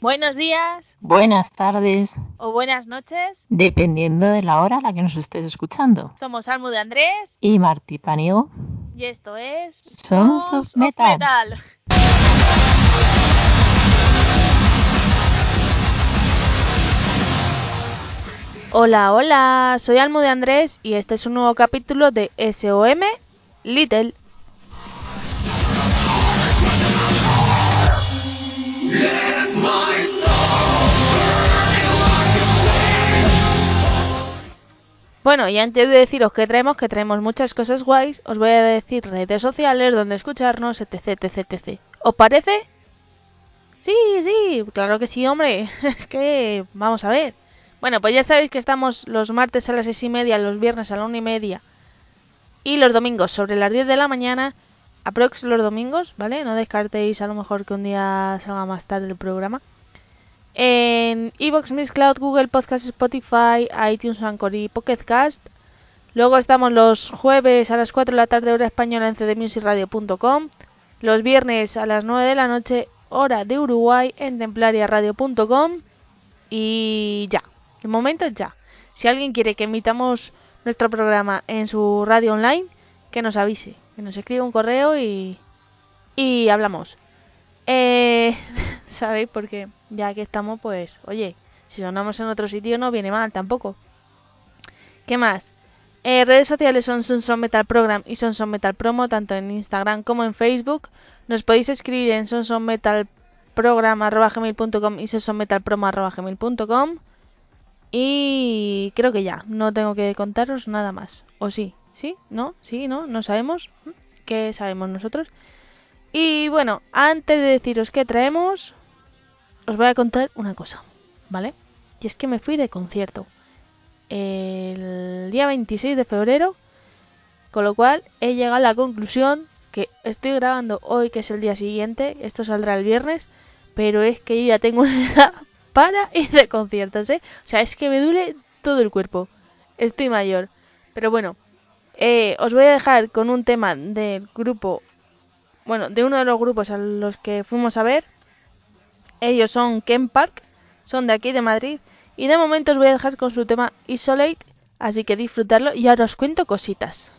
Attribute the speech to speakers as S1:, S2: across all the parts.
S1: Buenos días
S2: Buenas tardes,
S1: o buenas noches.
S2: dependiendo de la hora a la que nos estés escuchando.
S1: Somos Almu de Andrés
S2: Y Martí Paniego,
S1: y esto es
S2: Sons of Metal.
S1: Metal. Hola, hola, soy Almu de Andrés y este es un nuevo capítulo de SOM Little. Bueno, y antes de deciros que traemos, que traemos muchas cosas guays, os voy a decir redes sociales donde escucharnos, etc, etc, etc. ¿Os parece? Sí, sí, claro que sí, hombre. Es que, vamos a ver. Bueno, pues ya sabéis que estamos los martes a las seis y media, los viernes a la una y media y los domingos sobre las 10 de la mañana. Aprox los domingos, ¿vale? No descartéis a lo mejor que un día salga más tarde el programa. En Evox, Cloud, Google Podcast, Spotify, iTunes, Anchor y Pocket Cast. Luego estamos los jueves a las 4 de la tarde, hora española en cdmusicradio.com. Los viernes a las 9 de la noche, hora de Uruguay, en templariaradio.com. Y ya, de momento ya. Si alguien quiere que emitamos nuestro programa en su radio online, que nos avise, que nos escriba un correo y, y hablamos. Eh, ¿Sabéis? Porque ya que estamos, pues, oye, si sonamos en otro sitio no viene mal tampoco. ¿Qué más? Eh, redes sociales son Sonson Metal Program y Sonson Metal Promo, tanto en Instagram como en Facebook. Nos podéis escribir en sonsonmetalprogram.com y sonsonmetalpromo.com. Y creo que ya, no tengo que contaros nada más. ¿O sí? ¿Sí? ¿No? ¿Sí? ¿No? ¿No sabemos? ¿Mm? ¿Qué sabemos nosotros? Y bueno, antes de deciros qué traemos, os voy a contar una cosa, ¿vale? Y es que me fui de concierto el día 26 de febrero, con lo cual he llegado a la conclusión que estoy grabando hoy, que es el día siguiente, esto saldrá el viernes, pero es que yo ya tengo una edad para ir de conciertos, ¿eh? O sea, es que me duele todo el cuerpo. Estoy mayor. Pero bueno, eh, os voy a dejar con un tema del grupo, bueno, de uno de los grupos a los que fuimos a ver. Ellos son Ken Park, son de aquí de Madrid. Y de momento os voy a dejar con su tema Isolate, así que disfrutarlo y ahora os cuento cositas.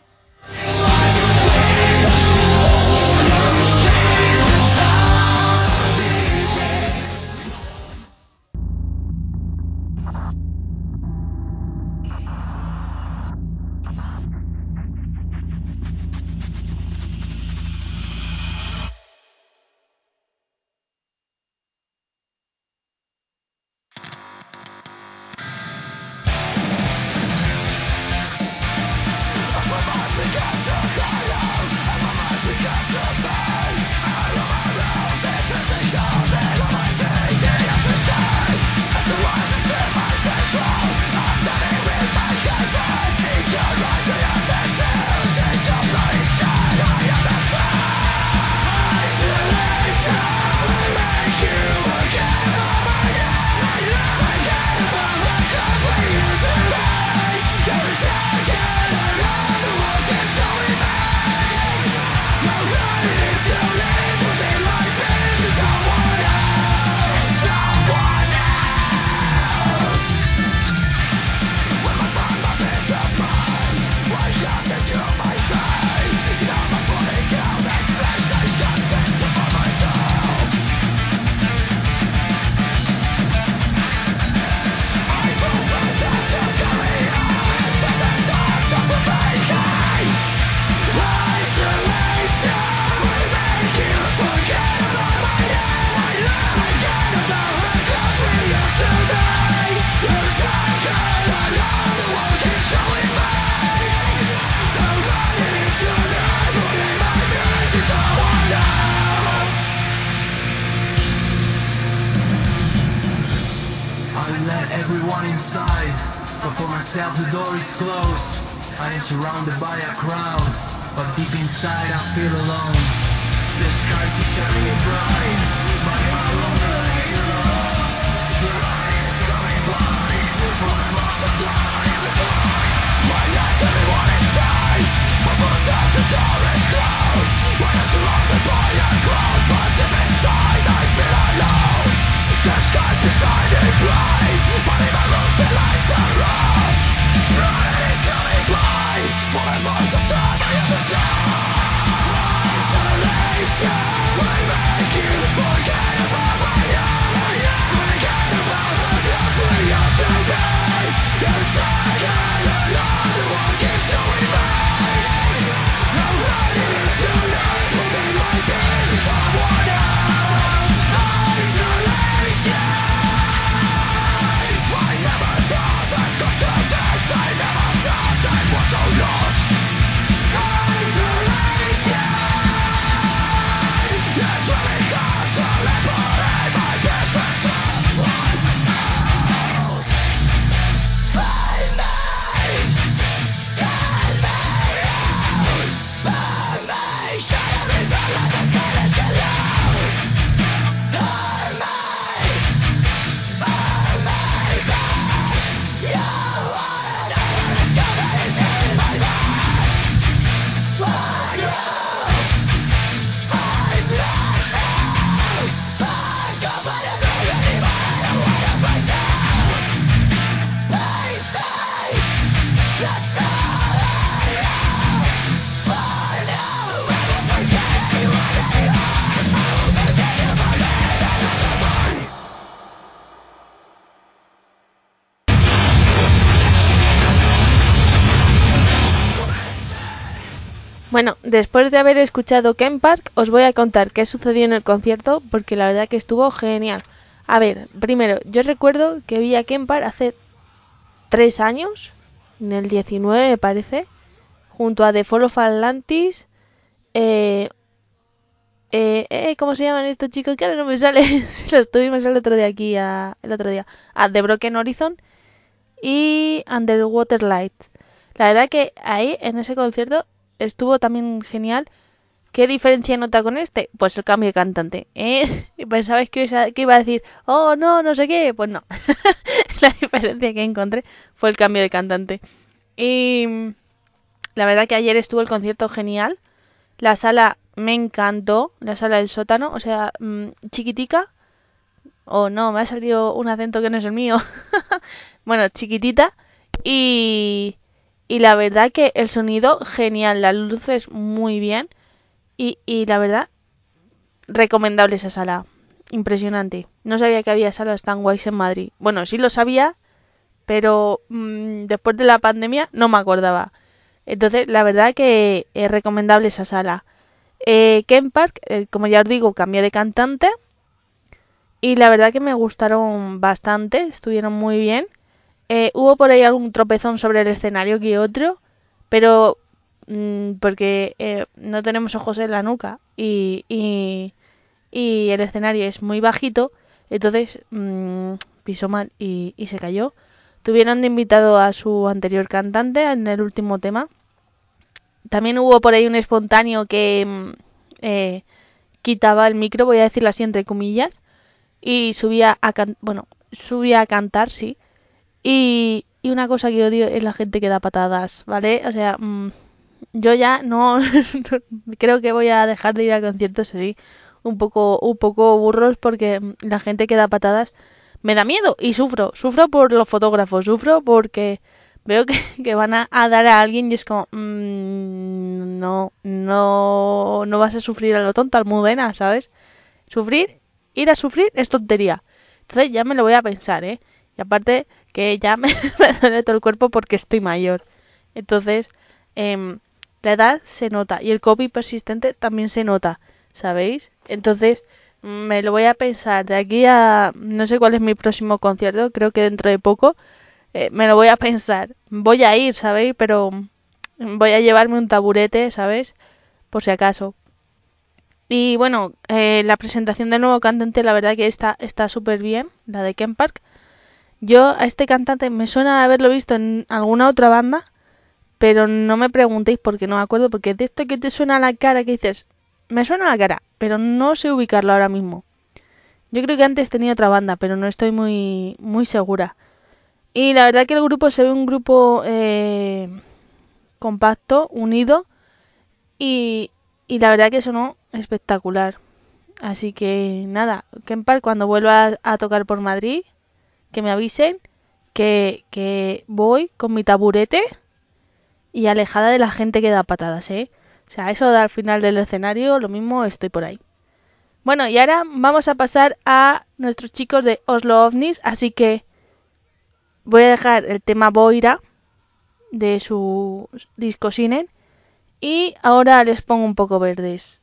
S1: Bueno, después de haber escuchado Ken Park, os voy a contar qué sucedió en el concierto, porque la verdad que estuvo genial. A ver, primero, yo recuerdo que vi a Ken Park hace tres años, en el 19 me parece, junto a The Fall of Atlantis, eh, eh, eh, ¿cómo se llaman estos chicos? Que ahora no me sale, si los tuvimos el otro día aquí, a- el otro día, a The Broken Horizon y Underwater Light. La verdad que ahí, en ese concierto, estuvo también genial. ¿Qué diferencia nota con este? Pues el cambio de cantante. ¿eh? Pensabais que, iba- a decir, oh no, no sé qué. Pues no. la diferencia que encontré fue el cambio de cantante. Y la verdad que ayer estuvo el concierto genial. La sala me encantó, la sala del sótano, o sea, mm, chiquitica. Oh no, me ha salido un acento que no es el mío. bueno, chiquitita. Y, y la verdad que el sonido genial, las luces muy bien. Y, y la verdad, recomendable esa sala. Impresionante. No sabía que había salas tan guays en Madrid. Bueno, sí lo sabía, pero mm, después de la pandemia no me acordaba. Entonces, la verdad que es recomendable esa sala. Eh, Ken Park, eh, como ya os digo, cambió de cantante. Y la verdad que me gustaron bastante, estuvieron muy bien. Eh, hubo por ahí algún tropezón sobre el escenario que otro, pero mm, porque eh, no tenemos ojos en la nuca y, y, y el escenario es muy bajito, entonces mm, pisó mal y, y se cayó. Tuvieron de invitado a su anterior cantante en el último tema. También hubo por ahí un espontáneo que mm, eh, quitaba el micro, voy a decirlo así entre comillas, y subía a can- bueno, subía a cantar, sí. Y, una cosa que odio es la gente que da patadas, ¿vale? O sea, mm, yo ya no creo que voy a dejar de ir a conciertos así un poco un poco burros porque mm, la gente que da patadas me da miedo y sufro, sufro por los fotógrafos, sufro porque veo que, van a, a dar a alguien y es como mm, no, no, no vas a sufrir a lo tonto, almudena, ¿sabes? Sufrir, ir a sufrir es tontería. Entonces ya me lo voy a pensar, ¿eh? Y aparte que ya me, duele todo el cuerpo porque estoy mayor. Entonces, em, la edad se nota y el COVID persistente también se nota, ¿sabéis? Entonces, me lo voy a pensar. De aquí a... No sé cuál es mi próximo concierto, creo que dentro de poco. eh, me lo voy a pensar. Voy a ir, ¿sabéis? Pero voy a llevarme un taburete, ¿sabes? Por si acaso. Y bueno, eh, la presentación del nuevo cantante, la verdad que está está súper bien, la de Ken Park. Yo a este cantante me suena de haberlo visto en alguna otra banda, pero no me preguntéis porque no me acuerdo, porque de esto que te suena a la cara que dices, me suena la cara, pero no sé ubicarlo ahora mismo. Yo creo que antes tenía otra banda, pero no estoy muy, muy segura. Y la verdad que el grupo se ve un grupo eh, compacto, unido, y, y la verdad que sonó espectacular. Así que nada, Kempar cuando vuelva a tocar por Madrid, que me avisen que, que voy con mi taburete y alejada de la gente que da patadas, ¿eh? O sea, eso al final del escenario, lo mismo estoy por ahí. Bueno, y ahora vamos a pasar a nuestros chicos de Oslo OVNIs, así que voy a dejar el tema Boira de su disco Sinen y ahora les pongo un poco verdes.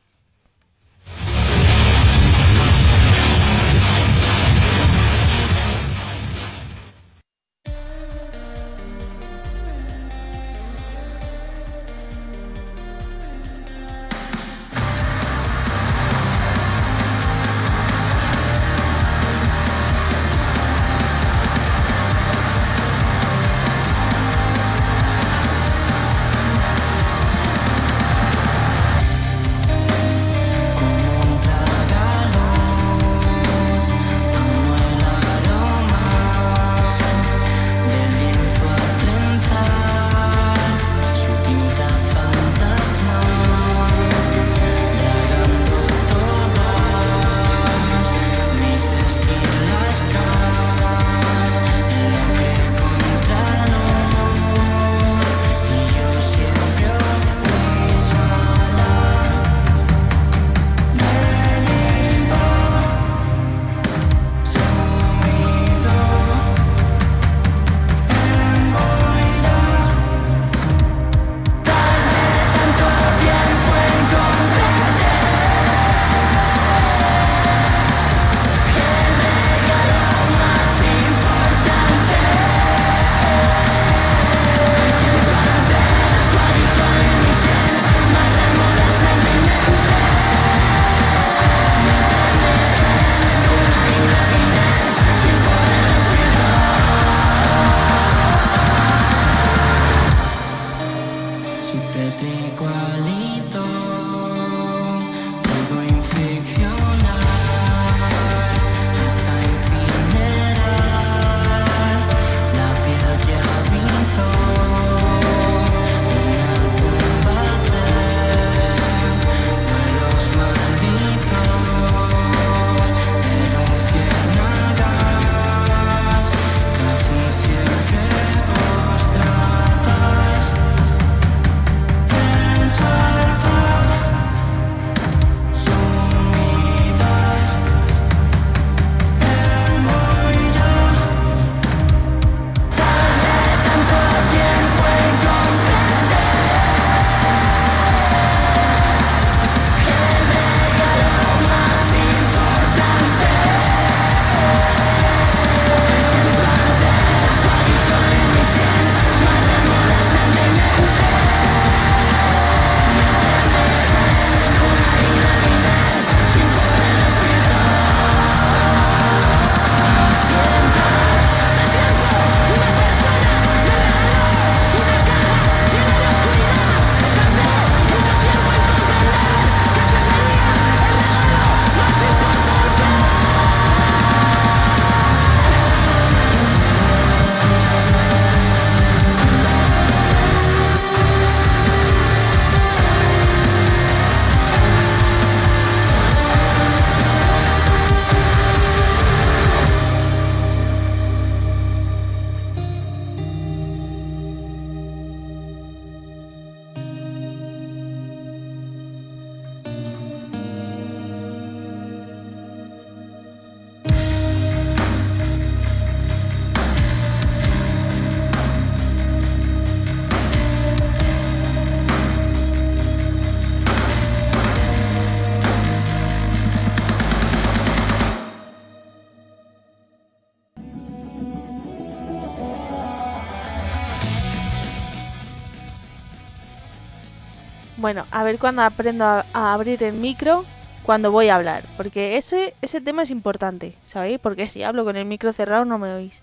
S1: Bueno, a ver cuando aprendo a, abrir el micro cuando voy a hablar, porque ese, ese tema es importante, ¿sabéis? Porque si hablo con el micro cerrado no me oís.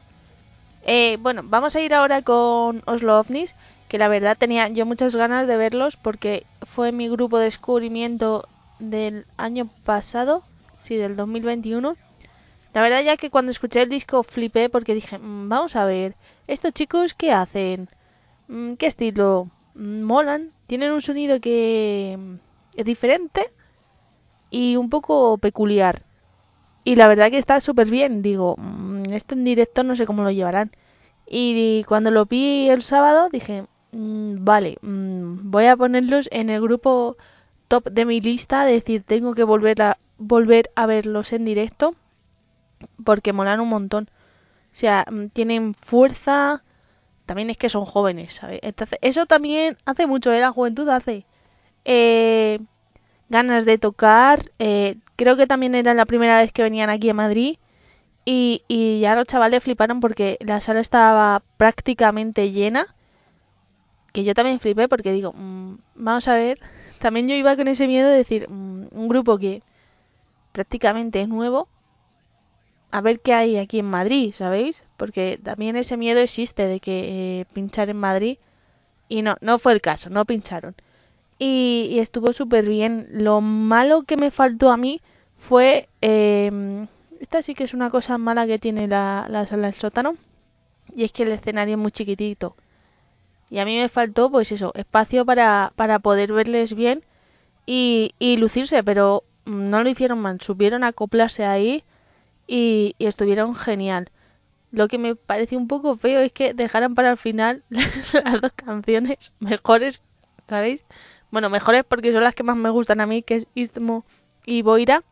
S1: Eh, bueno, vamos a ir ahora con Oslo OVNIs, que la verdad tenía yo muchas ganas de verlos porque fue mi grupo de descubrimiento del año pasado, sí, del 2021. La verdad ya que cuando escuché el disco flipé porque dije, "Mm, vamos a ver, estos chicos qué hacen, Mm, qué estilo, molan, tienen un sonido que mm, es diferente y un poco peculiar. Y la verdad que está súper bien. Digo, "Mm, esto en directo no sé cómo lo llevarán. Y cuando lo vi el sábado dije, "Mm, vale, voy a ponerlos en el grupo top de mi lista. Es decir, tengo que volver a, volver a verlos en directo porque molan un montón. O sea, tienen fuerza. También es que son jóvenes, ¿sabes? Entonces, eso también hace mucho, ¿eh? La juventud hace. Eh, ganas de tocar. eh, creo que también era la primera vez que venían aquí a Madrid. Y, ya los chavales fliparon porque la sala estaba prácticamente llena. Que yo también flipé porque digo, mm, vamos a ver. También yo iba con ese miedo de decir, mm, un grupo que prácticamente es nuevo. A ver qué hay aquí en Madrid, ¿sabéis? Porque también ese miedo existe de que eh, pinchar en Madrid. Y no, no fue el caso, no pincharon y, estuvo súper bien. Lo malo que me faltó a mí fue... eh, esta sí que es una cosa mala que tiene la, la sala del sótano. Y es que el escenario es muy chiquitito. Y a mí me faltó, pues eso, espacio para, para poder verles bien y, y lucirse. Pero mm, no lo hicieron mal. Supieron acoplarse ahí y, estuvieron genial. Lo que me pareció un poco feo es que dejaran para el final las dos canciones mejores, ¿sabéis? Bueno, mejores porque son las que más me gustan a mí, que es Istmo y Boira.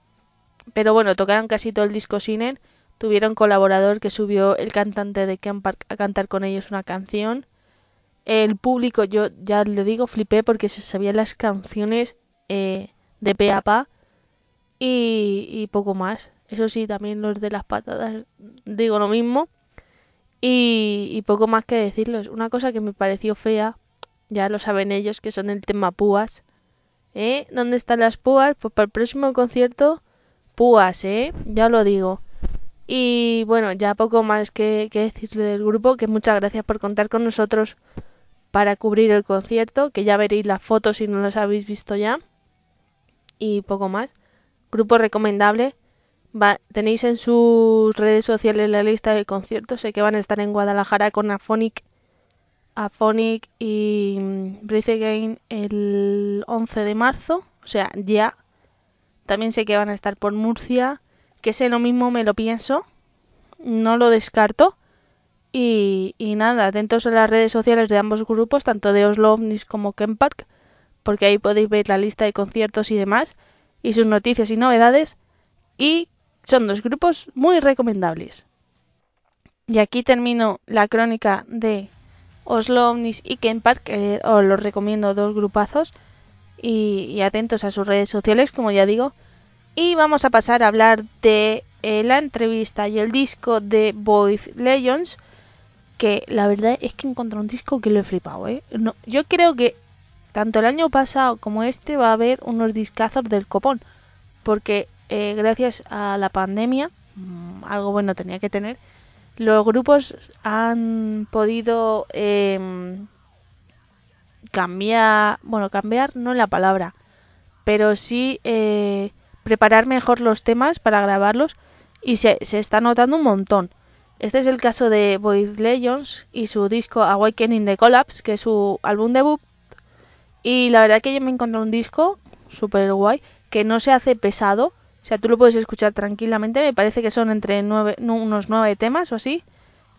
S1: Pero bueno, tocaron casi todo el disco sin él. Tuvieron colaborador que subió el cantante de Ken Park a cantar con ellos una canción. El público, yo ya le digo, flipé porque se sabían las canciones eh, de pe a pa y, y poco más. Eso sí, también los de las patadas digo lo mismo. Y, y poco más que decirles. Una cosa que me pareció fea, ya lo saben ellos, que son el tema púas. ¿Eh? ¿Dónde están las púas? Pues para el próximo concierto, púas, ¿eh? Ya lo digo. Y bueno, ya poco más que, que decirle del grupo, que muchas gracias por contar con nosotros para cubrir el concierto, que ya veréis las fotos si no las habéis visto ya. Y poco más. Grupo recomendable. Va, tenéis en sus redes sociales la lista de conciertos. Sé que van a estar en Guadalajara con Aphonic, Aphonic y mm, Breathe Again el 11 de marzo. O sea, ya. También sé que van a estar por Murcia. Que sé lo mismo, me lo pienso. No lo descarto. Y, y nada, atentos a las redes sociales de ambos grupos, tanto de Oslo OVNIs como Ken Park, porque ahí podéis ver la lista de conciertos y demás, y sus noticias y novedades. Y son dos grupos muy recomendables. Y aquí termino la crónica de Oslo OVNIs y Ken Park, os los recomiendo dos grupazos. Y, y atentos a sus redes sociales, como ya digo. Y vamos a pasar a hablar de eh, la entrevista y el disco de Void Legends. Que la verdad es que encontré un disco que lo he flipado, ¿eh? No, yo creo que tanto el año pasado como este va a haber unos discazos del copón. Porque eh, gracias a la pandemia, mmm, algo bueno tenía que tener, los grupos han podido eh, cambiar, bueno, cambiar no la palabra, pero sí eh, preparar mejor los temas para grabarlos y se, se, está notando un montón. Este es el caso de Void Legends y su disco Awakening the Collapse, que es su álbum debut. Y la verdad que yo me encontré un disco super guay que no se hace pesado. O sea, tú lo puedes escuchar tranquilamente. Me parece que son entre unos nueve temas o así.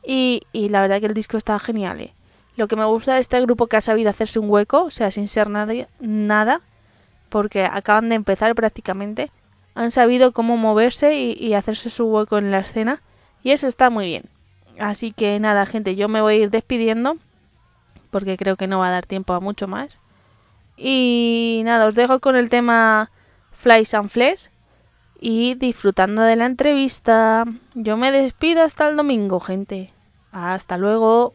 S1: Y, la verdad que el disco está genial. ¿eh? Lo que me gusta de este grupo que ha sabido hacerse un hueco, o sea, sin ser nada, porque acaban de empezar prácticamente, han sabido cómo moverse y, y hacerse su hueco en la escena. Y eso está muy bien. Así que nada, gente, yo me voy a ir despidiendo, porque creo que no va a dar tiempo a mucho más. Y nada, os dejo con el tema Flies and Flesh y disfrutando de la entrevista. Yo me despido hasta el domingo, gente. Hasta luego.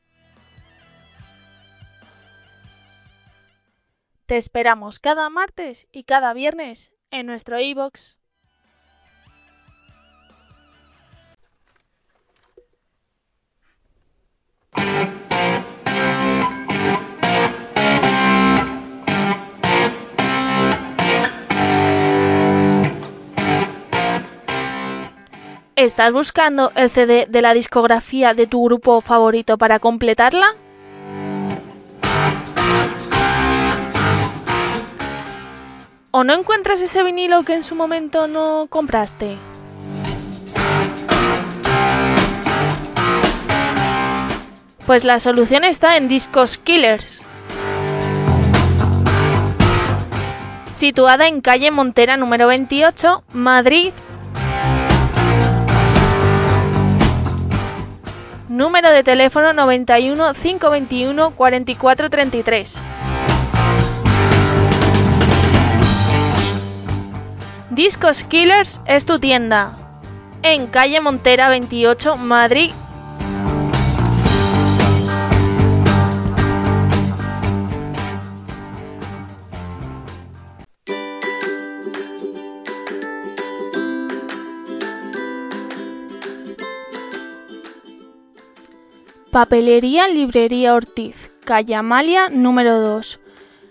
S1: Te esperamos cada martes y cada viernes en nuestro iBox. ¿Estás buscando el CD de la discografía de tu grupo favorito para completarla? ¿O no encuentras ese vinilo que en su momento no compraste? Pues la solución está en Discos Killers. Situada en calle Montera número 28, Madrid. Número de teléfono 91 521 4433. Discos Killers es tu tienda. En calle Montera 28, Madrid. Papelería Librería Ortiz, calle Amalia número 2.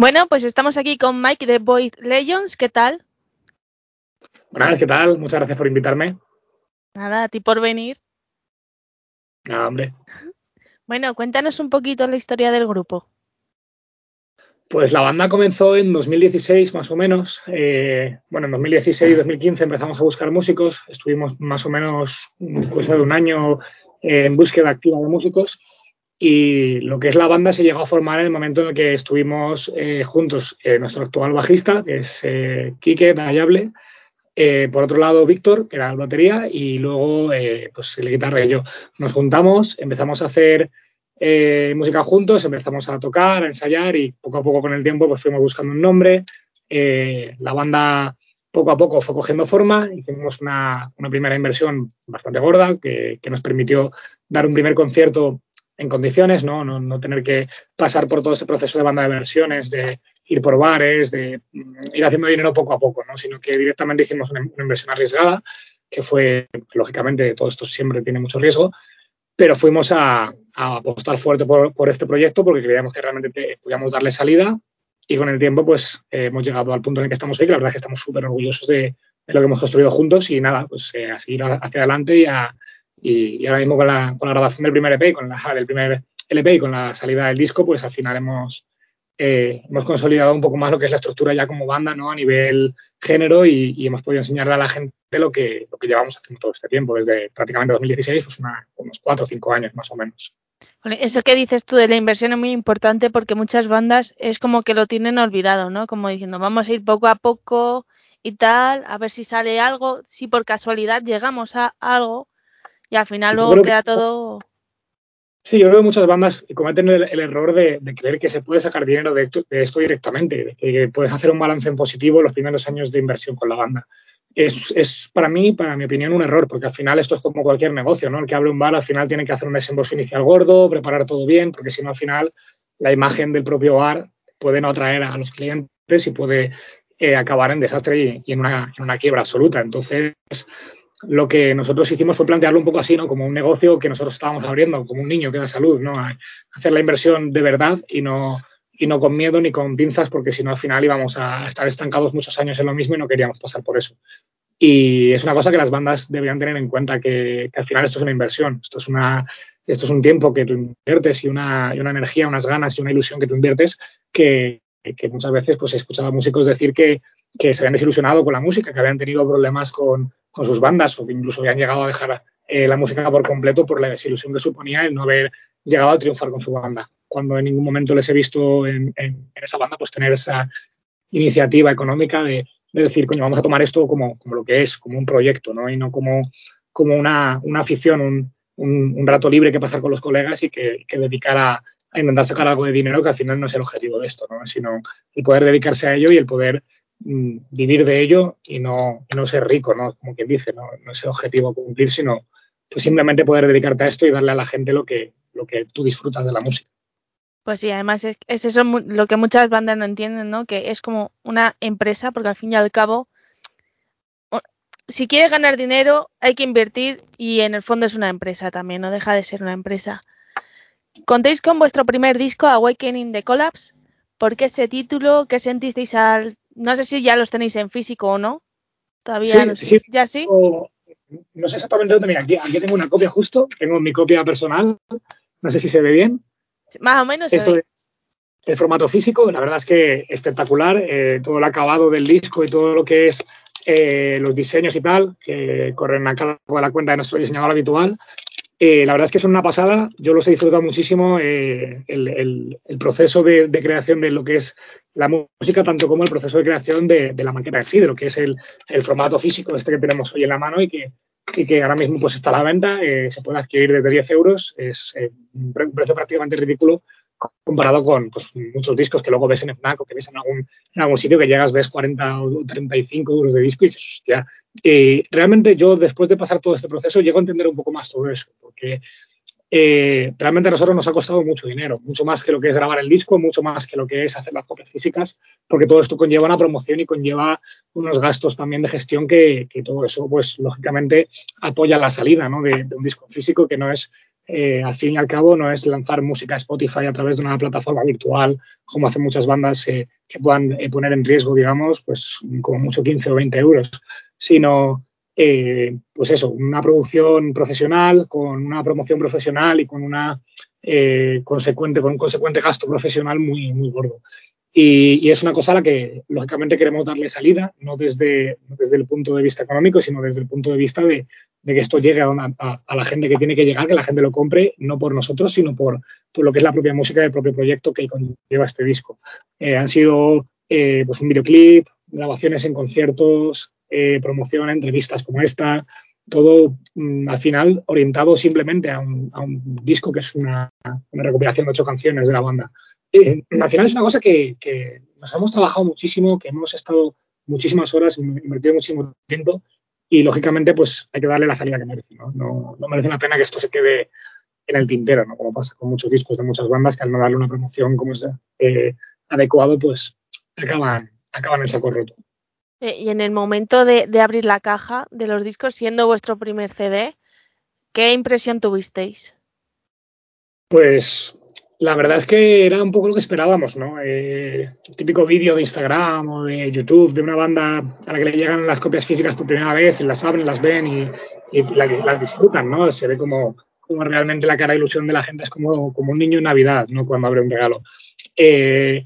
S1: Bueno, pues estamos aquí con Mike de Void Legends. ¿Qué tal?
S3: Buenas, ¿qué tal? Muchas gracias por invitarme.
S1: Nada, a ti por venir.
S3: Nada, hombre.
S1: Bueno, cuéntanos un poquito la historia del grupo.
S3: Pues la banda comenzó en 2016 más o menos. Eh, bueno, en 2016-2015 empezamos a buscar músicos. Estuvimos más o menos cosa de un año en búsqueda activa de músicos. Y lo que es la banda se llegó a formar en el momento en el que estuvimos eh, juntos eh, nuestro actual bajista, que es eh, Quique eh, por otro lado Víctor, que era la batería, y luego eh, pues la guitarra y yo. Nos juntamos, empezamos a hacer eh, música juntos, empezamos a tocar, a ensayar y poco a poco con el tiempo pues fuimos buscando un nombre. La banda poco a poco fue cogiendo forma, hicimos una, una primera inversión bastante gorda que, que nos permitió dar un primer concierto en condiciones, ¿no? No, no tener que pasar por todo ese proceso de banda de versiones, de ir por bares, de mm, ir haciendo dinero poco a poco, ¿no? sino que directamente hicimos una, una inversión arriesgada, que fue, lógicamente, todo esto siempre tiene mucho riesgo, pero fuimos a, a apostar fuerte por, por, este proyecto porque creíamos que realmente te, podíamos darle salida y con el tiempo pues eh, hemos llegado al punto en el que estamos hoy, que la verdad es que estamos súper orgullosos de, de, lo que hemos construido juntos y nada, pues eh, a seguir hacia adelante y a, y, y, ahora mismo con la, con la, grabación del primer EP, con la primer LP y con la salida del disco, pues al final hemos, eh, hemos consolidado un poco más lo que es la estructura ya como banda, ¿no? A nivel género y, y hemos podido enseñarle a la gente lo que, lo que llevamos haciendo todo este tiempo, desde prácticamente 2016, pues unos cuatro o cinco años más o menos.
S1: Eso que dices tú de la inversión es muy importante porque muchas bandas es como que lo tienen olvidado, ¿no? Como diciendo, vamos a ir poco a poco y tal, a ver si sale algo, si por casualidad llegamos a algo, y al final luego queda todo.
S3: Sí, yo creo que muchas bandas cometen el, el error de, de, creer que se puede sacar dinero de esto, de esto directamente, de que puedes hacer un balance en positivo los primeros años de inversión con la banda. Es, es, para mí, para mi opinión, un error, porque al final esto es como cualquier negocio, ¿no? El que abre un bar al final tiene que hacer un desembolso inicial gordo, preparar todo bien, porque si no al final la imagen del propio bar puede no atraer a los clientes y puede eh, acabar en desastre y, y en, una, en una quiebra absoluta. Entonces, lo que nosotros hicimos fue plantearlo un poco así, ¿no? Como un negocio que nosotros estábamos abriendo, como un niño que da salud, ¿no? Hacer la inversión de verdad y no, y no con miedo ni con pinzas, porque si no al final íbamos a estar estancados muchos años en lo mismo y no queríamos pasar por eso. Y es una cosa que las bandas deberían tener en cuenta, que, que al final esto es una inversión, esto es, una, esto es un tiempo que tú inviertes y una, y una energía, unas ganas y una ilusión que tú inviertes que, que muchas veces pues he escuchado a músicos decir que, que se habían desilusionado con la música, que habían tenido problemas con, con sus bandas o que incluso habían llegado a dejar eh, la música por completo por la desilusión que suponía el no haber llegado a triunfar con su banda. Cuando en ningún momento les he visto en, en, en esa banda pues tener esa iniciativa económica de, de, decir, coño, vamos a tomar esto como, como lo que es, como un proyecto, ¿no? Y no como, como una, una afición, un, un, un, rato libre que pasar con los colegas y que, que dedicar a, a, intentar sacar algo de dinero, que al final no es el objetivo de esto, ¿no? Sino el poder dedicarse a ello y el poder vivir de ello y no, no ser rico, ¿no? Como quien dice, ¿no? No es el objetivo cumplir, sino pues simplemente poder dedicarte a esto y darle a la gente lo que, lo que tú disfrutas de la música.
S1: Pues sí, además es, es, eso lo que muchas bandas no entienden, ¿no? Que es como una empresa, porque al fin y al cabo, si quieres ganar dinero, hay que invertir y en el fondo es una empresa también, no deja de ser una empresa. Contéis con vuestro primer disco, Awakening the Collapse. ¿Por qué ese título? ¿Qué sentisteis al.? No sé si ya los tenéis en físico o no. Todavía
S3: sí,
S1: no
S3: sé. sí.
S1: ¿Ya sí?
S3: O, no sé exactamente dónde. Mira, aquí, aquí tengo una copia justo. Tengo mi copia personal. No sé si se ve bien.
S1: Más o menos.
S3: Esto es el formato físico, la verdad es que espectacular, eh, todo el acabado del disco y todo lo que es eh, los diseños y tal, que corren a cargo de la cuenta de nuestro diseñador habitual. Eh, la verdad es que son una pasada, yo los he disfrutado muchísimo, el, el, proceso de, creación de lo que es la música, tanto como el proceso de creación de, la maqueta de lo que es el, formato físico este que tenemos hoy en la mano y que, ahora mismo pues está a la venta, se puede adquirir desde 10 euros, es un precio prácticamente ridículo comparado con pues, muchos discos que luego ves en FNAC o que ves en algún, sitio que llegas, ves 40 o 35 euros de disco y dices, hostia. Y realmente yo, después de pasar todo este proceso, llego a entender un poco más todo eso, porque eh, realmente a nosotros nos ha costado mucho dinero, mucho más que lo que es grabar el disco, mucho más que lo que es hacer las copias físicas, porque todo esto conlleva una promoción y conlleva unos gastos también de gestión que, todo eso, pues lógicamente apoya la salida de un disco físico que no es eh, al fin y al cabo no es lanzar música a Spotify a través de una plataforma virtual, como hacen muchas bandas eh, que puedan eh, poner en riesgo, digamos, pues como mucho 15 o 20 euros, sino, pues eso, una producción profesional, con una promoción profesional y con una consecuente, con un consecuente gasto profesional muy, muy gordo. Y, es una cosa a la que, lógicamente, queremos darle salida, no desde, desde el punto de vista económico, sino desde el punto de vista de, que esto llegue a, una, a, la gente que tiene que llegar, que la gente lo compre, no por nosotros, sino por, por lo que es la propia música del propio proyecto que conlleva este disco. Eh, han sido eh, pues un videoclip, grabaciones en conciertos, eh, promoción, entrevistas como esta, todo mmm, al final orientado simplemente a un, a un disco que es una, una, recopilación de ocho canciones de la banda. Eh, al final es una cosa que, que, nos hemos trabajado muchísimo, que hemos estado muchísimas horas, invertido muchísimo tiempo y lógicamente pues hay que darle la salida que merece. ¿no? No, no merece la pena que esto se quede en el tintero, ¿no? como pasa con muchos discos de muchas bandas que al no darle una promoción como es eh, adecuado pues acaban, acaban en saco roto.
S1: Eh, y en el momento de, de, abrir la caja de los discos, siendo vuestro primer CD, ¿qué impresión tuvisteis?
S3: Pues la verdad es que era un poco lo que esperábamos, ¿no? Eh, el típico vídeo de Instagram o de YouTube de una banda a la que le llegan las copias físicas por primera vez, las abren, las ven y, y la, las disfrutan, ¿no? Se ve como, como, realmente la cara de ilusión de la gente es como, como un niño en Navidad, ¿no? Cuando abre un regalo. Eh,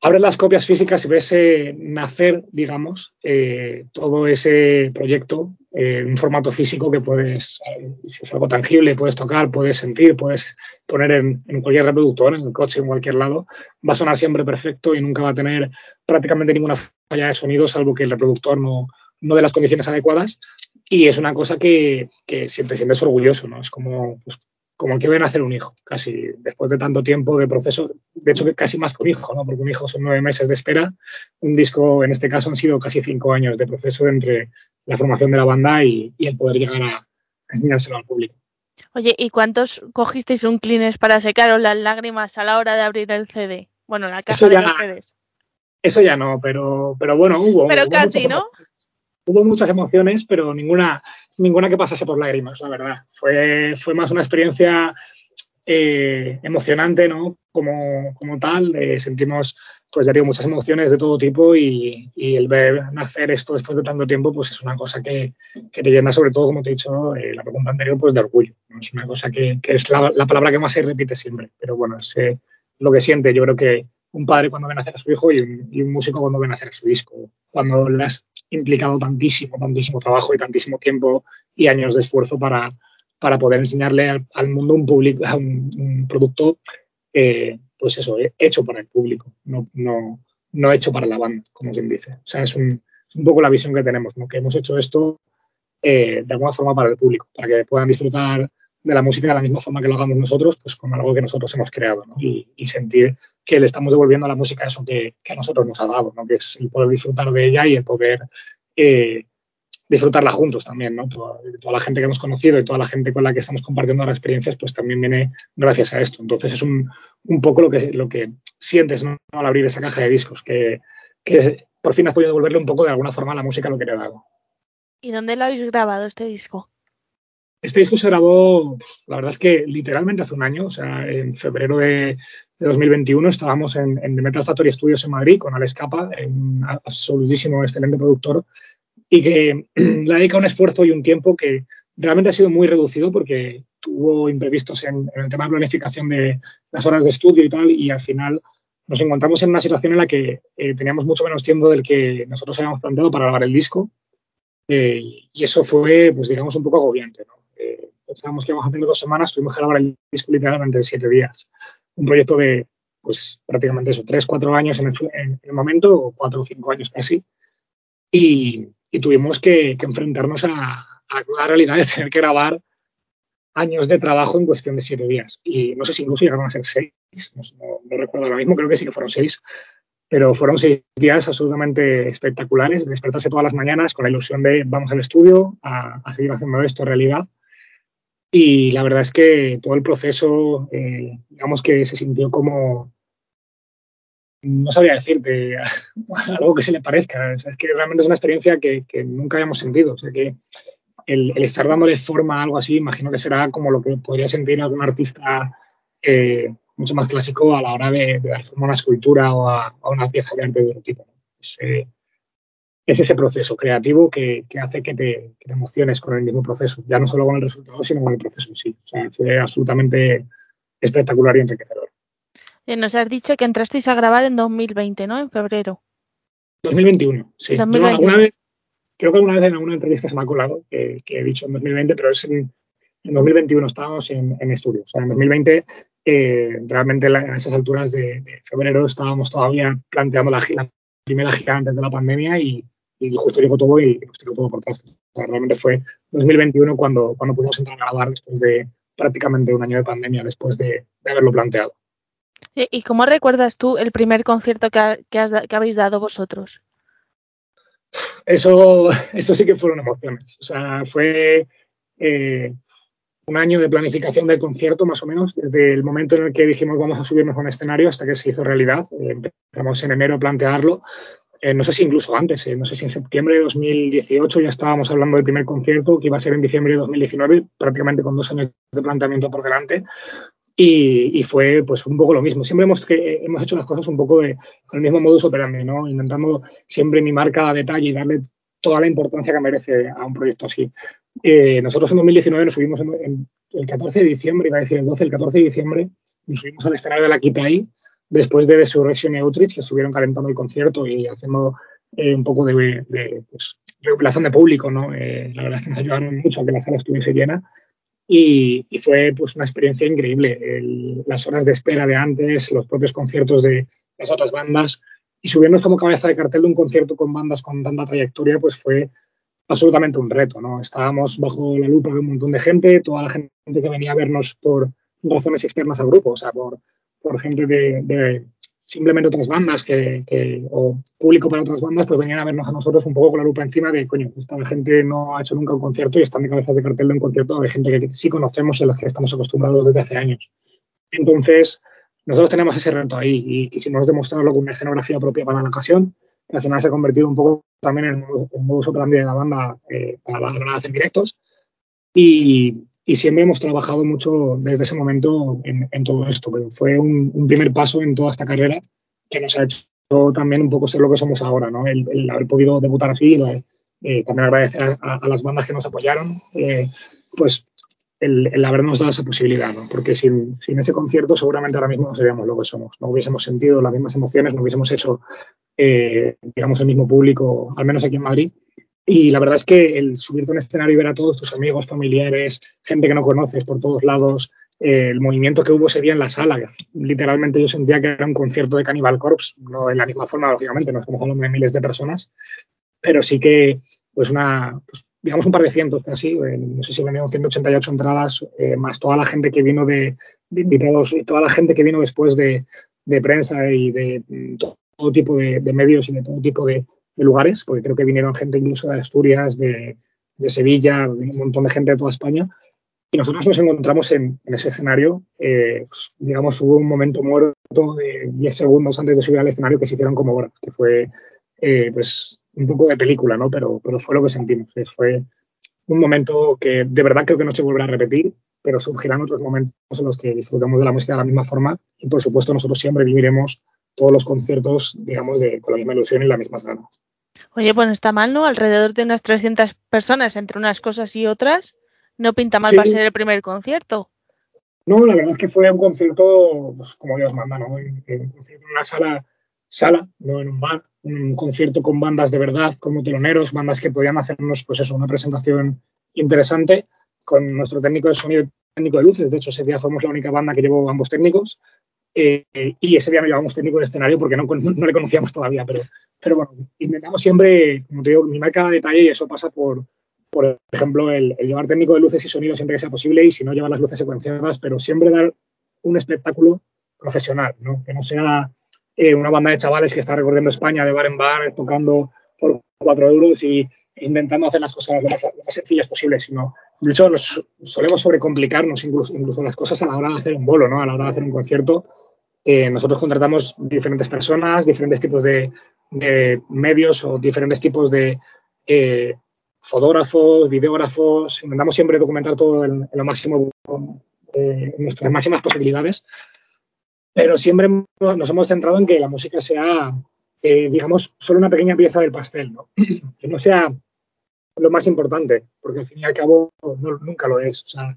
S3: abres las copias físicas y ves eh, nacer, digamos, eh, todo ese proyecto eh, en un formato físico que puedes, eh, si es algo tangible, puedes tocar, puedes sentir, puedes poner en, cualquier reproductor, en el coche, en cualquier lado. Va a sonar siempre perfecto y nunca va a tener prácticamente ninguna falla de sonido, salvo que el reproductor no, no dé las condiciones adecuadas. Y es una cosa que, que siempre sientes orgulloso, ¿no? Es como, pues, como que ven a hacer un hijo, casi después de tanto tiempo de proceso, de hecho casi más que un hijo, ¿no? porque un hijo son nueve meses de espera, un disco en este caso han sido casi cinco años de proceso entre la formación de la banda y, y el poder llegar a, a, enseñárselo al público.
S1: Oye, ¿y cuántos cogisteis un Kleenex para secaros las lágrimas a la hora de abrir el CD? Bueno, la caja de los CDs.
S3: Eso ya no, pero, pero bueno, hubo.
S1: Pero
S3: hubo
S1: casi, ¿no?
S3: Hubo muchas emociones, pero ninguna, ninguna que pasase por lágrimas, la verdad. Fue, fue más una experiencia eh, emocionante, ¿no? Como, como tal, eh, sentimos pues ya digo, muchas emociones de todo tipo y, y, el ver nacer esto después de tanto tiempo, pues es una cosa que, que te llena, sobre todo, como te he dicho, eh, la pregunta anterior, pues de orgullo. ¿no? Es una cosa que, que es la, la, palabra que más se repite siempre, pero bueno, es eh, lo que siente. Yo creo que un padre cuando ve nacer a su hijo y un, músico cuando ve nacer a su disco, cuando le has implicado tantísimo, tantísimo trabajo y tantísimo tiempo y años de esfuerzo para, para poder enseñarle al, mundo un, público, un, producto eh, pues eso, hecho para el público, no, no, no hecho para la banda, como quien dice. O sea, es un, es un poco la visión que tenemos, ¿no? que hemos hecho esto eh, de alguna forma para el público, para que puedan disfrutar de la música de la misma forma que lo hagamos nosotros, pues con algo que nosotros hemos creado, ¿no? y, sentir que le estamos devolviendo a la música eso que, que, a nosotros nos ha dado, ¿no? que es el poder disfrutar de ella y el poder eh, disfrutarla juntos también, ¿no? Toda, la gente que hemos conocido y toda la gente con la que estamos compartiendo las experiencias, pues también viene gracias a esto. Entonces es un, un poco lo que, lo que sientes al abrir esa caja de discos, que, que por fin has podido devolverle un poco de alguna forma a la música lo que te ha dado.
S1: ¿Y dónde lo habéis grabado este disco?
S3: Este disco se grabó, la verdad es que literalmente hace un año, o sea, en febrero de, de 2021 estábamos en, The Metal Factory Studios en Madrid con Alex Capa, un absolutísimo, excelente productor, y que le ha dedicado un esfuerzo y un tiempo que realmente ha sido muy reducido porque tuvo imprevistos en, en, el tema de planificación de las horas de estudio y tal, y al final nos encontramos en una situación en la que eh, teníamos mucho menos tiempo del que nosotros habíamos planteado para grabar el disco, eh, y eso fue, pues digamos, un poco agobiante. ¿no? Eh, pensábamos que íbamos a tener dos semanas, tuvimos que grabar el disco literalmente en siete días. Un proyecto de, pues prácticamente eso, tres, cuatro años en el, en el momento, o cuatro o cinco años casi. Y, y tuvimos que, que enfrentarnos a, a, la realidad de tener que grabar años de trabajo en cuestión de siete días. Y no sé si incluso llegaron a ser seis, no, no, no recuerdo ahora mismo, creo que sí que fueron seis, pero fueron seis días absolutamente espectaculares, despertarse todas las mañanas con la ilusión de vamos al estudio a, a seguir haciendo esto realidad. Y la verdad es que todo el proceso, eh, digamos que se sintió como, no sabría decirte algo que se le parezca. Es que realmente es una experiencia que, que nunca habíamos sentido. O sea, que el, estar dándole forma a algo así, imagino que será como lo que podría sentir algún artista eh, mucho más clásico a la hora de, dar forma a una escultura o a, a una pieza de arte de otro tipo. Es, eh, es ese proceso creativo que, que hace que te, que te, emociones con el mismo proceso, ya no solo con el resultado, sino con el proceso en sí. O sea, fue absolutamente espectacular y enriquecedor.
S1: Nos has dicho que entrasteis a grabar en 2020, ¿no? En febrero.
S3: 2021, sí. 2021. Yo alguna vez, creo que alguna vez en alguna entrevista se me ha colado que, que he dicho en 2020, pero es en, en 2021 estábamos en, en, estudio. O sea, en 2020, eh, realmente a esas alturas de, de, febrero estábamos todavía planteando la, la primera gira antes de la pandemia y, y justo llegó todo y nos tiró todo por atrás. O sea, realmente fue 2021 cuando, cuando pudimos entrar a grabar después de prácticamente un año de pandemia, después de, de haberlo planteado.
S1: ¿Y cómo recuerdas tú el primer concierto que, que, has, que habéis dado vosotros?
S3: Eso, eso sí que fueron emociones. O sea, fue eh, un año de planificación del concierto, más o menos, desde el momento en el que dijimos vamos a subirnos a un escenario hasta que se hizo realidad. Eh, empezamos en enero a plantearlo. Eh, no sé si incluso antes, eh, no sé si en septiembre de 2018 ya estábamos hablando del primer concierto, que iba a ser en diciembre de 2019, prácticamente con dos años de planteamiento por delante. Y, fue pues un poco lo mismo. Siempre hemos, que, hemos hecho las cosas un poco de, con el mismo modus operandi, ¿no? Intentando siempre mimar cada detalle y darle toda la importancia que merece a un proyecto así. Eh, nosotros en 2019 nos subimos el 14 de diciembre, iba a decir el 12, el 14 de diciembre, nos subimos al escenario de la Kitai después de Resurrection y Outreach, que estuvieron calentando el concierto y haciendo eh, un poco de, de pues, recuperación de público, ¿no? Eh, la verdad es que nos ayudaron mucho a que la sala estuviese llena. Y, fue pues una experiencia increíble. Las horas de espera de antes, los propios conciertos de las otras bandas y subirnos como cabeza de cartel de un concierto con bandas con tanta trayectoria, pues fue absolutamente un reto, ¿no? Estábamos bajo la lupa de un montón de gente, toda la gente que venía a vernos por razones externas al grupo, o sea, por, por gente de, de simplemente otras bandas que, que, o público para otras bandas, pues venían a vernos a nosotros un poco con la lupa encima de, coño, esta gente no ha hecho nunca un concierto y están de cabezas de cartel de un concierto de gente que sí conocemos y a las que estamos acostumbrados desde hace años. Entonces, nosotros tenemos ese reto ahí y quisimos demostrarlo con una escenografía propia para la ocasión, que al final se ha convertido un poco también en el modo operandi de la banda eh, para las grabadas en directos. Y, y siempre hemos trabajado mucho desde ese momento en, en todo esto, pero fue un, un, primer paso en toda esta carrera que nos ha hecho también un poco ser lo que somos ahora, ¿no? El, el haber podido debutar así, eh, también agradecer a, a, las bandas que nos apoyaron, eh, pues el, el, habernos dado esa posibilidad, ¿no? Porque sin, sin, ese concierto seguramente ahora mismo no seríamos lo que somos, no hubiésemos sentido las mismas emociones, no hubiésemos hecho, eh, digamos, el mismo público, al menos aquí en Madrid. Y la verdad es que el subirte a un escenario y ver a todos tus amigos, familiares, gente que no conoces por todos lados, eh, el movimiento que hubo ese en la sala, literalmente yo sentía que era un concierto de Cannibal Corpse, no en la misma forma, lógicamente, no estamos hablando de miles de personas, pero sí que, pues una, pues, digamos un par de cientos casi, eh, no sé si vendieron 188 entradas, eh, más toda la gente que vino de, de, invitados y toda la gente que vino después de, de prensa y de mm, todo tipo de, de, medios y de todo tipo de, lugares, porque creo que vinieron gente incluso de Asturias, de, Sevilla, un montón de gente de toda España. Y nosotros nos encontramos en, en ese escenario, eh, pues, digamos, hubo un momento muerto de 10 segundos antes de subir al escenario que se hicieron como horas, que fue eh, pues un poco de película, ¿no? Pero, pero fue lo que sentimos. Fue un momento que de verdad creo que no se volverá a repetir, pero surgirán otros momentos en los que disfrutamos de la música de la misma forma y, por supuesto, nosotros siempre viviremos todos los conciertos, digamos, de, con la misma ilusión y las mismas ganas.
S1: Oye, pues no está mal, ¿no? Alrededor de unas 300 personas entre unas cosas y otras. No pinta mal
S3: Sí.
S1: para ser el primer concierto.
S3: No, la verdad es que fue un concierto, pues, como Dios manda, ¿no? En, en una sala, sala, no en un bar, un concierto con bandas de verdad, como teloneros, bandas que podían hacernos, pues eso, una presentación interesante con nuestro técnico de sonido y técnico de luces. De hecho, ese día fuimos la única banda que llevó ambos técnicos. Eh, y ese día no llevamos técnico de escenario porque no, no, le conocíamos todavía, pero, pero bueno, intentamos siempre, como te digo, mimar cada detalle y eso pasa por, por ejemplo, el, llevar técnico de luces y sonido siempre que sea posible y si no, llevar las luces secuenciadas, pero siempre dar un espectáculo profesional, ¿no? que no sea eh, una banda de chavales que está recorriendo España de bar en bar, tocando por cuatro euros y intentando hacer las cosas lo más, lo más sencillas posibles, sino, de hecho, nos solemos sobrecomplicarnos incluso, las cosas a la hora de hacer un bolo, ¿no? a la hora de hacer un concierto. Eh, nosotros contratamos diferentes personas, diferentes tipos de, medios o diferentes tipos de eh, fotógrafos, videógrafos, intentamos siempre documentar todo en, lo máximo, eh, nuestras máximas posibilidades, pero siempre nos hemos centrado en que la música sea, digamos, solo una pequeña pieza del pastel, ¿no? que no sea lo más importante, porque al fin y al cabo no, nunca lo es. O sea,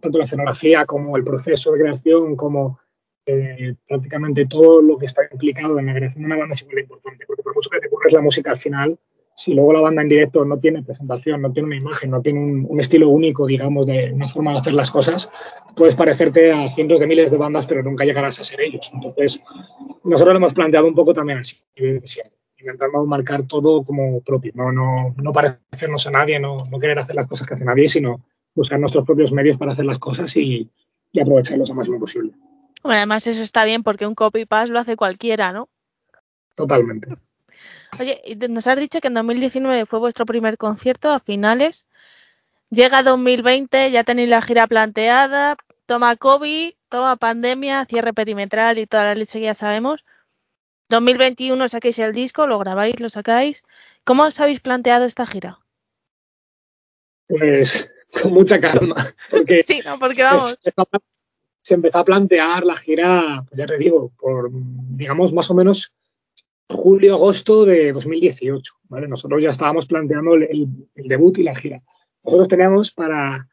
S3: tanto la escenografía como el proceso de creación, como eh, prácticamente todo lo que está implicado en la creación de una banda es igual de importante, porque por mucho que te ocurres la música al final, si luego la banda en directo no tiene presentación, no tiene una imagen, no tiene un, estilo único, digamos, de una forma de hacer las cosas, puedes parecerte a cientos de miles de bandas, pero nunca llegarás a ser ellos. Entonces, nosotros lo hemos planteado un poco también así, intentando marcar todo como propio, no, no, no parecernos a nadie, no, no, querer hacer las cosas que hace nadie, sino buscar nuestros propios medios para hacer las cosas y, y aprovecharlos al máximo posible.
S1: Bueno, además eso está bien porque un copy-paste lo hace cualquiera, ¿no?
S3: Totalmente.
S1: Oye, nos has dicho que en 2019 fue vuestro primer concierto a finales. Llega 2020, ya tenéis la gira planteada, toma COVID, toma pandemia, cierre perimetral y toda la leche que ya sabemos. 2021 saquéis el disco, lo grabáis, lo sacáis. ¿Cómo os habéis planteado esta gira?
S3: Pues con mucha calma. Porque
S1: sí, no, porque vamos.
S3: Se, se empezó a plantear la gira, pues ya te digo, por, digamos, más o menos julio-agosto de 2018. ¿vale? Nosotros ya estábamos planteando el, debut y la gira. Nosotros teníamos para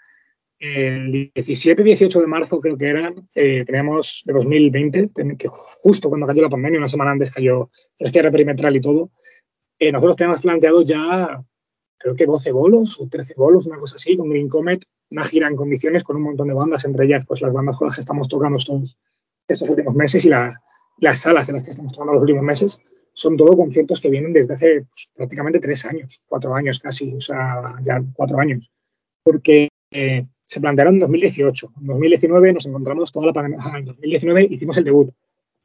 S3: el 17-18 de marzo, creo que eran, eh, teníamos de 2020, que justo cuando cayó la pandemia, una semana antes cayó el cierre perimetral y todo, eh, nosotros teníamos planteado ya, creo que 12 bolos o 13 bolos, una cosa así, con Green Comet, una gira en condiciones con un montón de bandas, entre ellas pues las bandas con las que estamos tocando estos, estos últimos meses y la, las salas en las que estamos tocando los últimos meses son todo conciertos que vienen desde hace pues, prácticamente tres años, cuatro años casi, o sea, ya cuatro años, porque eh, se plantearon en 2018. En 2019 nos encontramos toda la pandemia, en 2019 hicimos el debut,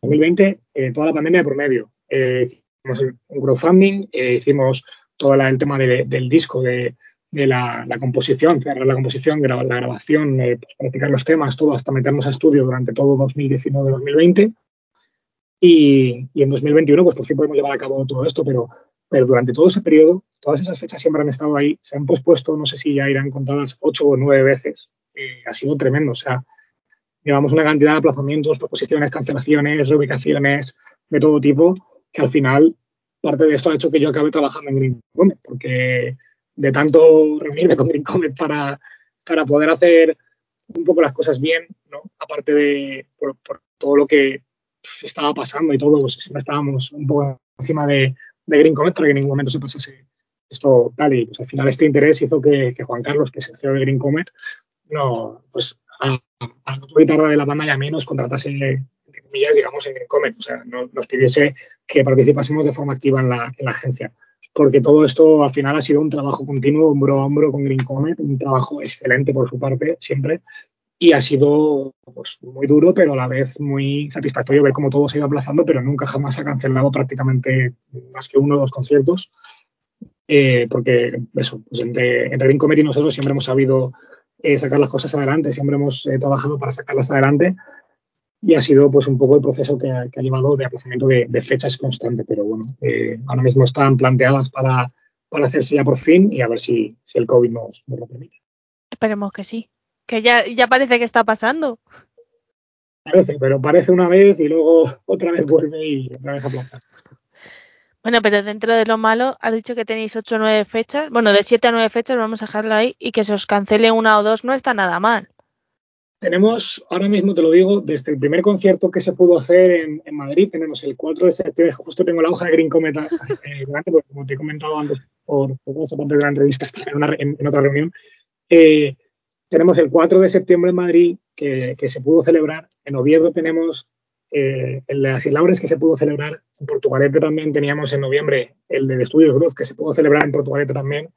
S3: en 2020 eh, toda la pandemia de por medio, eh, hicimos un crowdfunding, eh, hicimos todo el tema de, del disco, de, la, la, composición, la composición, la grabación, pues, practicar los temas, todo hasta meternos a estudio durante todo 2019-2020 y, y, en 2021, pues por fin podemos llevar a cabo todo esto, pero, pero durante todo ese periodo, todas esas fechas siempre han estado ahí, se han pospuesto, no sé si ya irán contadas ocho o nueve veces. Eh, ha sido tremendo, o sea, llevamos una cantidad de aplazamientos, proposiciones, cancelaciones, reubicaciones de todo tipo, que al final parte de esto ha hecho que yo acabe trabajando en Green Comet, porque de tanto reunirme con Green Comet para, para poder hacer un poco las cosas bien, ¿no? aparte de por, todo lo que estaba pasando y todo, pues siempre estábamos un poco encima de, de Green Comet para que en ningún momento se pasase esto tal. Y pues al final este interés hizo que, Juan Carlos, que es el CEO de Green Comet, no, pues a, la guitarra de la banda y a mí nos contratase, comillas, digamos, en Green Comet. O sea, no- nos pidiese que participásemos de forma activa en la, en la agencia. Porque todo esto al final ha sido un trabajo continuo, hombro a hombro con Green Comet, un trabajo excelente por su parte, siempre. Y ha sido pues, muy duro, pero a la vez muy satisfactorio ver cómo todo se ha ido aplazando, pero nunca jamás ha cancelado prácticamente más que uno o dos conciertos. Eh, porque eso, pues entre, entre Green Comet y nosotros siempre hemos sabido eh, sacar las cosas adelante, siempre hemos eh, trabajado para sacarlas adelante y ha sido pues un poco el proceso que ha, que ha llevado de aplazamiento de, de fechas constante, pero bueno, eh, ahora mismo están planteadas para, para hacerse ya por fin y a ver si, si el COVID nos, nos lo permite.
S1: Esperemos que sí. Que ya, ya parece que está pasando.
S3: Parece, pero parece una vez y luego otra vez vuelve y otra vez aplaza.
S1: Bueno, pero dentro de lo malo, has dicho que tenéis 8 o 9 fechas. Bueno, de 7 a 9 fechas vamos a dejarlo ahí y que se os cancele una o dos no está nada mal.
S3: Tenemos, ahora mismo te lo digo, desde el primer concierto que se pudo hacer en, en Madrid, tenemos el 4 de septiembre, justo tengo la hoja de Green Comet eh, delante, porque como te he comentado antes por, por esa parte de la entrevista, estaba en, una re- en- en otra reunión. Eh, tenemos el 4 de septiembre en Madrid, que, que se pudo celebrar. En Oviedo tenemos eh, de las Laures, que se pudo celebrar. En Portugalete también teníamos en noviembre el de Estudios Growth, que se pudo celebrar en Portugalete también.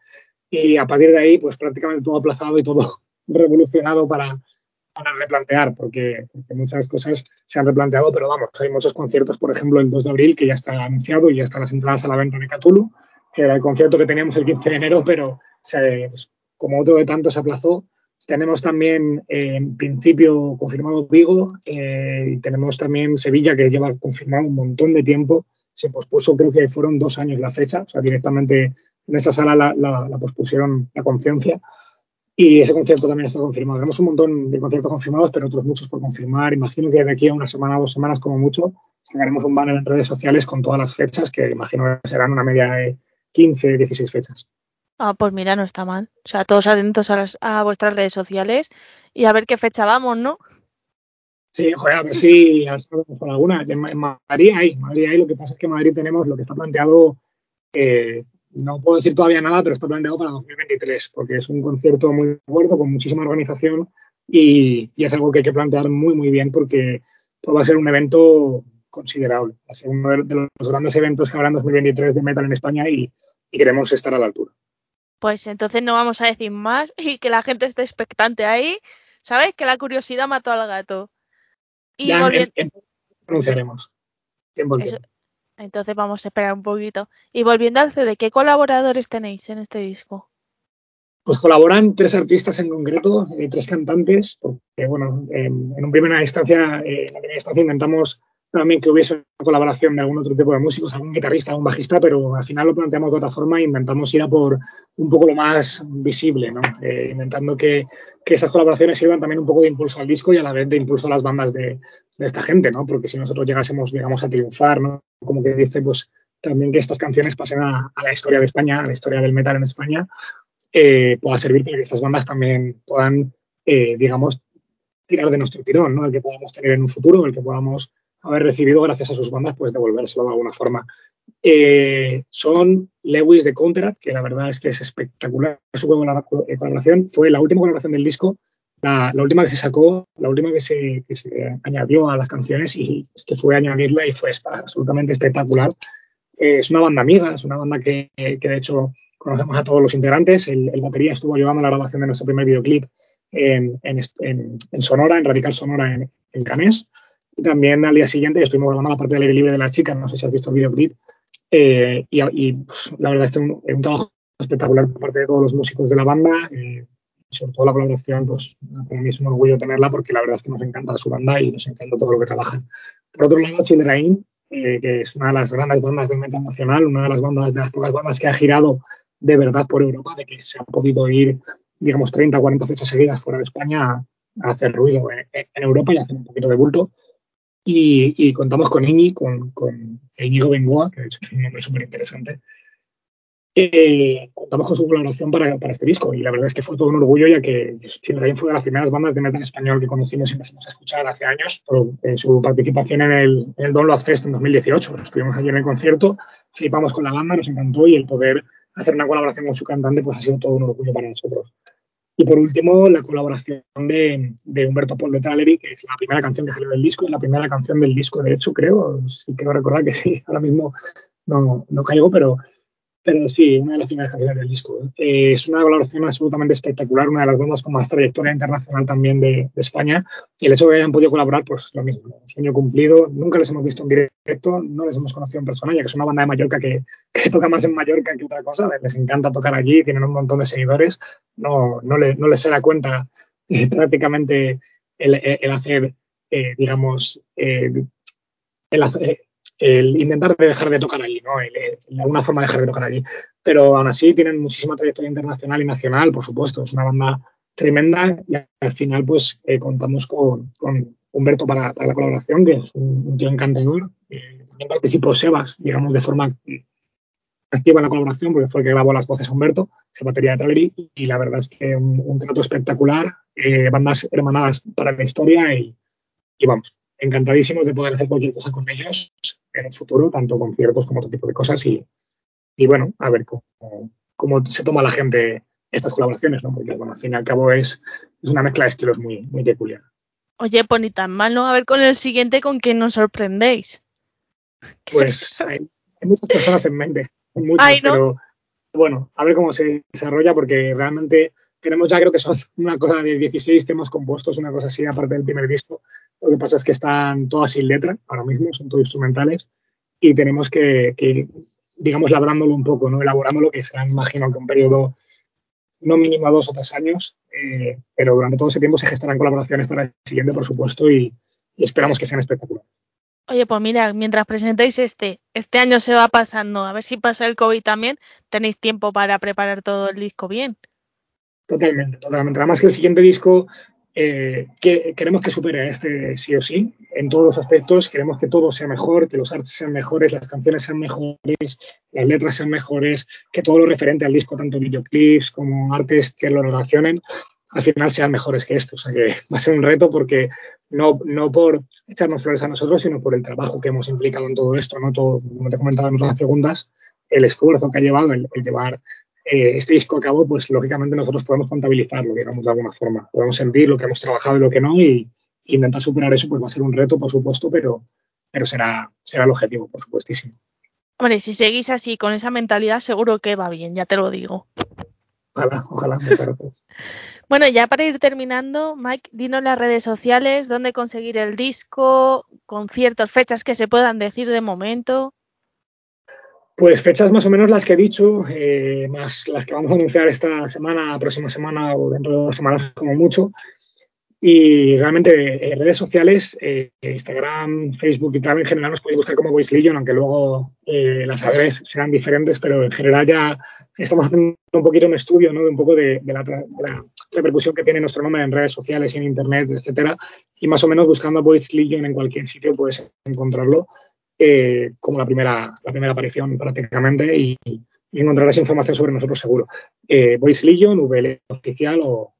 S3: Y a partir de ahí, pues prácticamente todo aplazado y todo revolucionado para, para replantear, porque, porque muchas cosas se han replanteado, pero vamos, hay muchos conciertos, por ejemplo, el 2 de abril, que ya está anunciado y ya están las entradas a la venta de Cthulhu, que era el concierto que teníamos el 15 de enero, pero se- pues, como otro de tantos se aplazó. Tenemos también, eh, en principio, confirmado Vigo, eh, y tenemos también Sevilla, que lleva confirmado un montón de tiempo. Se pospuso, creo que fueron dos años la fecha, o sea, directamente en esa sala la, la- la pospusieron la conciencia. Y ese concierto también está confirmado. Tenemos un montón de conciertos confirmados, pero otros muchos por confirmar. Imagino que de aquí a una semana dos semanas, como mucho, sacaremos un banner en redes sociales con todas las fechas, que imagino que serán una media de 15, 16 fechas.
S1: Ah, pues mira, no está mal. O sea, todos atentos a, las- a vuestras redes sociales y a ver qué fecha vamos, ¿no?
S3: Sí, joder, a ver si podemos con alguna. En, Ma- en Madrid hay, Madrid hay. Lo que pasa es que en Madrid tenemos lo que está planteado, eh, no puedo decir todavía nada, pero está planteado para 2023, porque es un concierto muy fuerte, con muchísima organización y, es algo que hay que plantear muy, muy bien porque va a ser un evento considerable. Va a ser uno de, los grandes eventos que habrá en 2023 de metal en España y queremos estar a la altura.
S1: Pues entonces no vamos a decir más y que la gente esté expectante ahí. ¿Sabes? Que la curiosidad mató al gato. Y
S3: ya
S1: volviendo.
S3: en, en- anunciaremos. 100%.
S1: Eso- Entonces vamos a esperar un poquito. Y volviendo al CD, ¿qué colaboradores tenéis en este disco?
S3: Pues colaboran tres artistas en concreto, eh, tres cantantes, porque bueno, en, en una primera instancia, eh, en la primera instancia intentamos también que hubiese una colaboración de algún otro tipo de músicos, algún guitarrista, algún bajista, pero al final lo planteamos de otra forma e intentamos ir a por un poco lo más visible, ¿no? Eh, intentando que, que esas colaboraciones sirvan también un poco de impulso al disco y a la vez de impulso a las bandas de, esta gente, ¿no? Porque si nosotros llegásemos, digamos, a triunfar, ¿no? Como que dice, pues también que estas canciones pasen a, a la historia de España, a la historia del metal en España, eh, pueda servir para que estas bandas también puedan, eh, digamos, tirar de nuestro tirón, ¿no? El que podamos tener en un futuro, el que podamos haber recibido gracias a sus bandas, pues devolvérselo de alguna forma. Eh, son Lewis de Counterat, que la verdad es que es espectacular su colaboración. Fue la última colaboración del disco, la, la última que se sacó, la última que se, que se, añadió a las canciones y es que fue añadirla y fue absolutamente espectacular. Eh, es una banda amiga, es una banda que, que de hecho conocemos a todos los integrantes. El, el, batería estuvo ayudando a la grabación de nuestro primer videoclip en, en, en, en Sonora, en Radical Sonora, en Canés. También al día siguiente estuvimos grabando la parte del aire libre de la chica, no sé si has visto el videoclip. Eh, y, y pues, la verdad es que un, un, trabajo espectacular por parte de todos los músicos de la banda. Eh, sobre todo la colaboración, pues para mí es un orgullo tenerla porque la verdad es que nos encanta su banda y nos encanta todo lo que trabajan. Por otro lado, Children, eh, que es una de las grandes bandas del metal nacional, una de las bandas, de las pocas bandas que ha girado de verdad por Europa, de que se ha podido ir, digamos, 30 o 40 fechas seguidas fuera de España a, a hacer ruido en, en, Europa y hacer un poquito de bulto. Y, y contamos con Iñi, con, con Bengoa, que de hecho es un nombre súper interesante. Eh, contamos con su colaboración para, para, este disco y la verdad es que fue todo un orgullo ya que también fue de las primeras bandas de metal español que conocimos y empezamos a escuchar hace años por eh, su participación en el, en el Download Fest en 2018. Estuvimos allí en el concierto, flipamos con la banda, nos encantó y el poder hacer una colaboración con su cantante pues ha sido todo un orgullo para nosotros. Y por último, la colaboración de, de Humberto Paul de Tralery, que es la primera canción que salió del disco y la primera canción del disco, de hecho, creo, si quiero recordar que sí, ahora mismo no, no caigo, pero pero sí, una de las primeras canciones del disco. Eh, es una colaboración absolutamente espectacular, una de las bandas con más trayectoria internacional también de, España. Y el hecho de que hayan podido colaborar, pues lo mismo, sueño cumplido. Nunca les hemos visto en directo, no les hemos conocido en persona, ya que es una banda de Mallorca que, toca más en Mallorca que otra cosa. Les encanta tocar allí, tienen un montón de seguidores. No, no, no les se da cuenta eh, prácticamente el, hacer, eh, digamos, eh, el hacer el intentar dejar de tocar allí, ¿no? El, el, alguna forma de dejar de tocar allí. Pero aún así tienen muchísima trayectoria internacional y nacional, por supuesto. Es una banda tremenda y al final pues eh, contamos con, con Humberto para, la colaboración, que es un, un tío encantador. Eh, también participó Sebas, digamos, de forma activa en la colaboración, porque fue el que grabó las voces a Humberto, esa batería de Tralery, y la verdad es que un, un trato espectacular, eh, bandas hermanadas para la historia y, y vamos, encantadísimos de poder hacer cualquier cosa con ellos en el futuro, tanto conciertos como otro tipo de cosas. Y, y bueno, a ver cómo, cómo, se toma la gente estas colaboraciones, ¿no? Porque, bueno, al fin y al cabo es, es una mezcla de estilos muy, muy peculiar.
S1: Oye, pues ni tan mal, ¿no? A ver con el siguiente con que nos sorprendéis.
S3: Pues hay, hay muchas personas en mente, muchas, Ay, ¿no? pero bueno, a ver cómo se desarrolla, porque realmente tenemos ya creo que son una cosa de 16 temas compuestos, una cosa así, aparte del primer disco. Lo que pasa es que están todas sin letra ahora mismo, son todos instrumentales y tenemos que, que ir, digamos, labrándolo un poco, ¿no? elaborándolo, que será, imagino que un periodo no mínimo a dos o tres años, eh, pero durante todo ese tiempo se gestarán colaboraciones para el siguiente, por supuesto, y, y esperamos que sean espectaculares.
S1: Oye, pues mira, mientras presentéis este, este año se va pasando, a ver si pasa el COVID también, tenéis tiempo para preparar todo el disco bien.
S3: Totalmente, totalmente. Además que el siguiente disco eh, que queremos que supere a este sí o sí, en todos los aspectos. Queremos que todo sea mejor, que los artes sean mejores, las canciones sean mejores, las letras sean mejores, que todo lo referente al disco, tanto videoclips como artes que lo relacionen, al final sean mejores que esto. O sea que va a ser un reto porque no, no por echarnos flores a nosotros, sino por el trabajo que hemos implicado en todo esto, ¿no? Todo, como te comentaba en otras preguntas, el esfuerzo que ha llevado el, el llevar eh, este disco a cabo, pues lógicamente nosotros podemos contabilizarlo, digamos, de alguna forma. Podemos sentir lo que hemos trabajado y lo que no, y, y intentar superar eso, pues va a ser un reto, por supuesto, pero, pero será, será el objetivo, por supuestísimo.
S1: Hombre, si seguís así, con esa mentalidad, seguro que va bien, ya te lo digo.
S3: Ojalá, ojalá, muchas gracias.
S1: bueno, ya para ir terminando, Mike, dinos las redes sociales, dónde conseguir el disco, conciertos, fechas que se puedan decir de momento.
S3: Pues fechas más o menos las que he dicho, eh, más las que vamos a anunciar esta semana, próxima semana o dentro de dos semanas como mucho. Y realmente en redes sociales, eh, Instagram, Facebook y tal, en general nos podéis buscar como Voice Legion, aunque luego eh, las redes serán diferentes, pero en general ya estamos haciendo un poquito un estudio, ¿no? De un poco de, de, la, de, la, repercusión que tiene nuestro nombre en redes sociales y en internet, etcétera. Y más o menos buscando Voice Legion en cualquier sitio puedes encontrarlo eh, como la primera, la primera aparición prácticamente y, encontrarás información sobre nosotros seguro. Eh, Voice Legion, VL oficial o,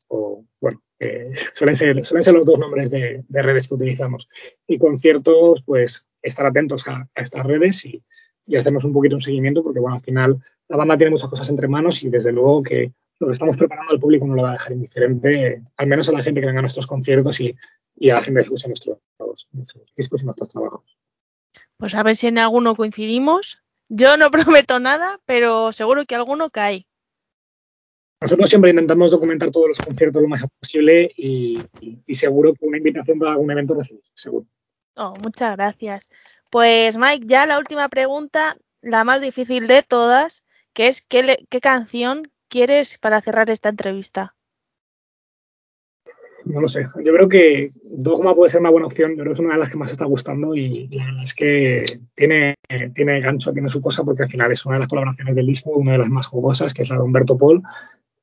S3: bueno, eh, suelen, ser, suelen ser los dos nombres de, de, redes que utilizamos. Y conciertos, pues estar atentos a, estas redes y, y, hacernos un poquito un seguimiento porque, bueno, al final la banda tiene muchas cosas entre manos y desde luego que lo que estamos preparando al público no lo va a dejar indiferente, al menos a la gente que venga a nuestros conciertos y, y a la gente que escucha nuestros discos y nuestros trabajos.
S1: Pues a ver si en alguno coincidimos. Yo no prometo nada, pero seguro que alguno cae.
S3: Nosotros siempre intentamos documentar todos los conciertos lo más posible y, y, y seguro que una invitación para algún evento recibimos, seguro.
S1: Oh, muchas gracias. Pues Mike, ya la última pregunta, la más difícil de todas, que es ¿qué, le, qué canción quieres para cerrar esta entrevista?
S3: No lo sé. Yo creo que Dogma puede ser una buena opción. Yo creo que es una de las que más está gustando y la verdad es que tiene, tiene gancho, tiene su cosa, porque al final es una de las colaboraciones del disco, una de las más jugosas, que es la de Humberto Paul.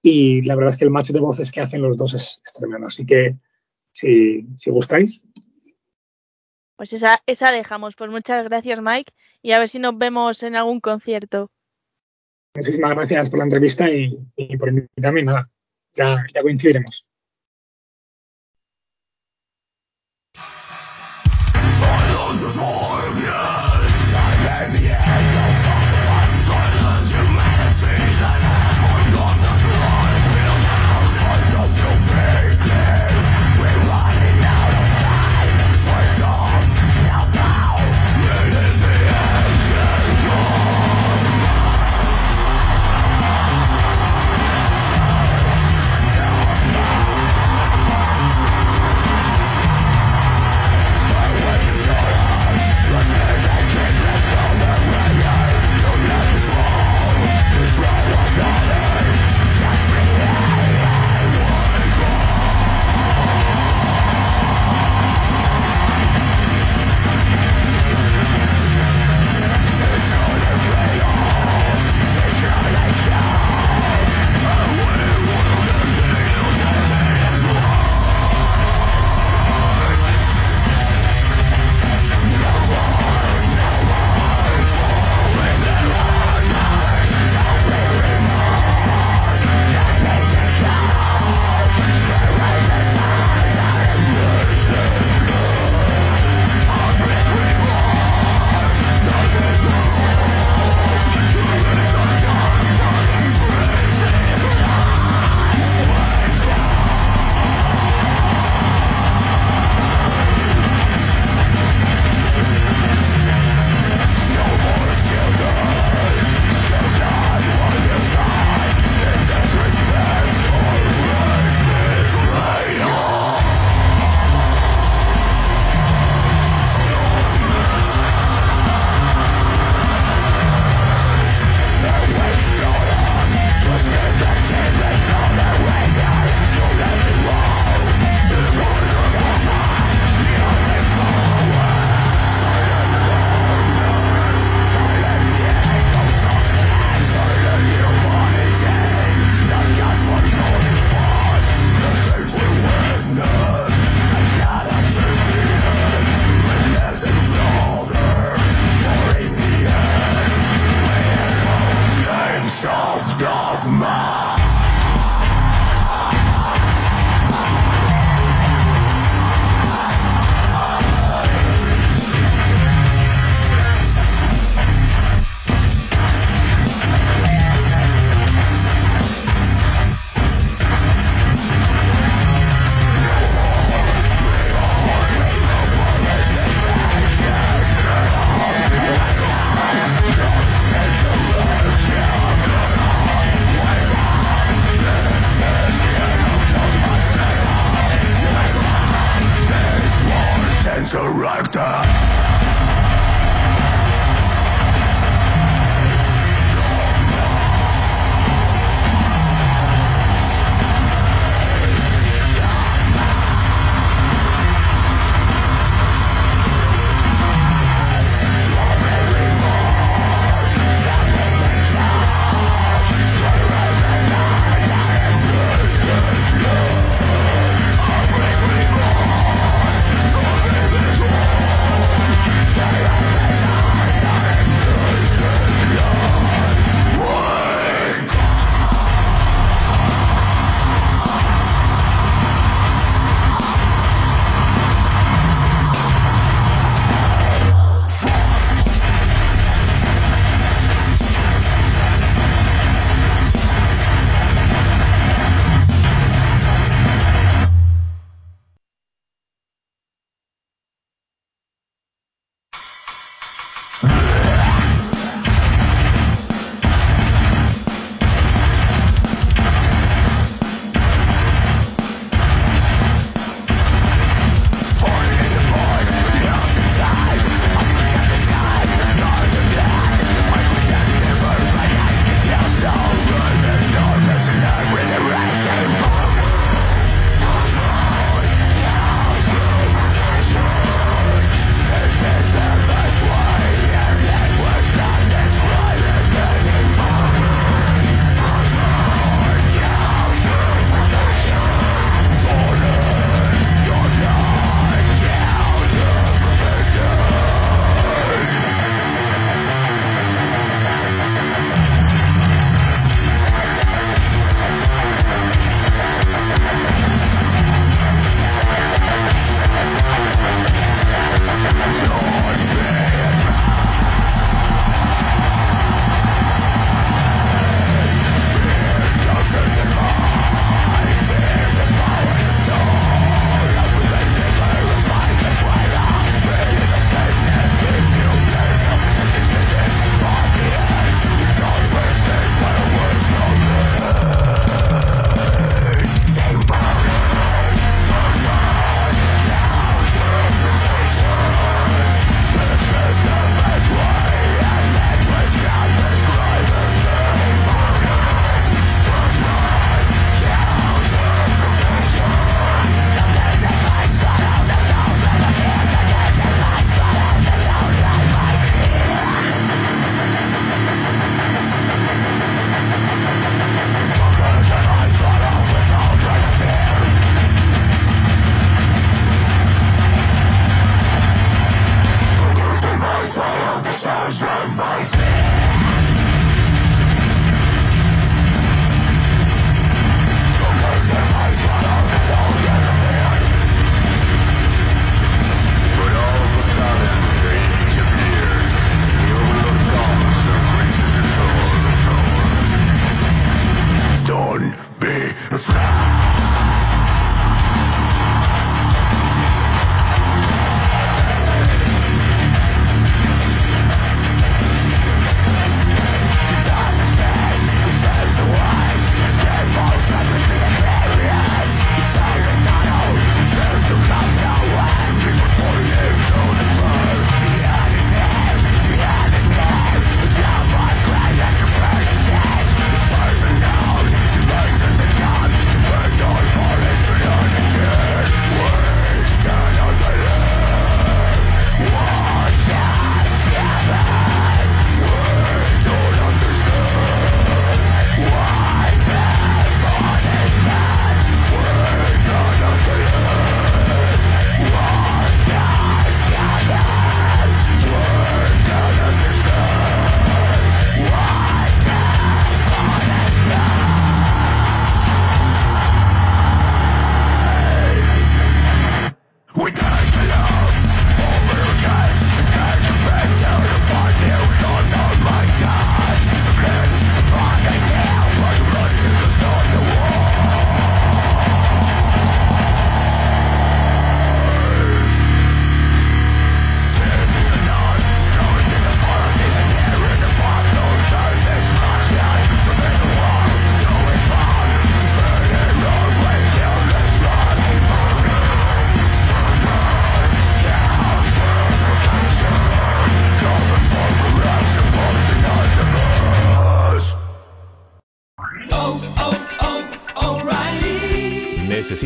S3: Y la verdad es que el match de voces que hacen los dos es, es tremendo. Así que si, si gustáis,
S1: Pues esa, esa dejamos. Pues muchas gracias, Mike. Y a ver si nos vemos en algún concierto.
S3: Muchísimas gracias por la entrevista y, y por invitarme. Nada, ya, ya coincidiremos.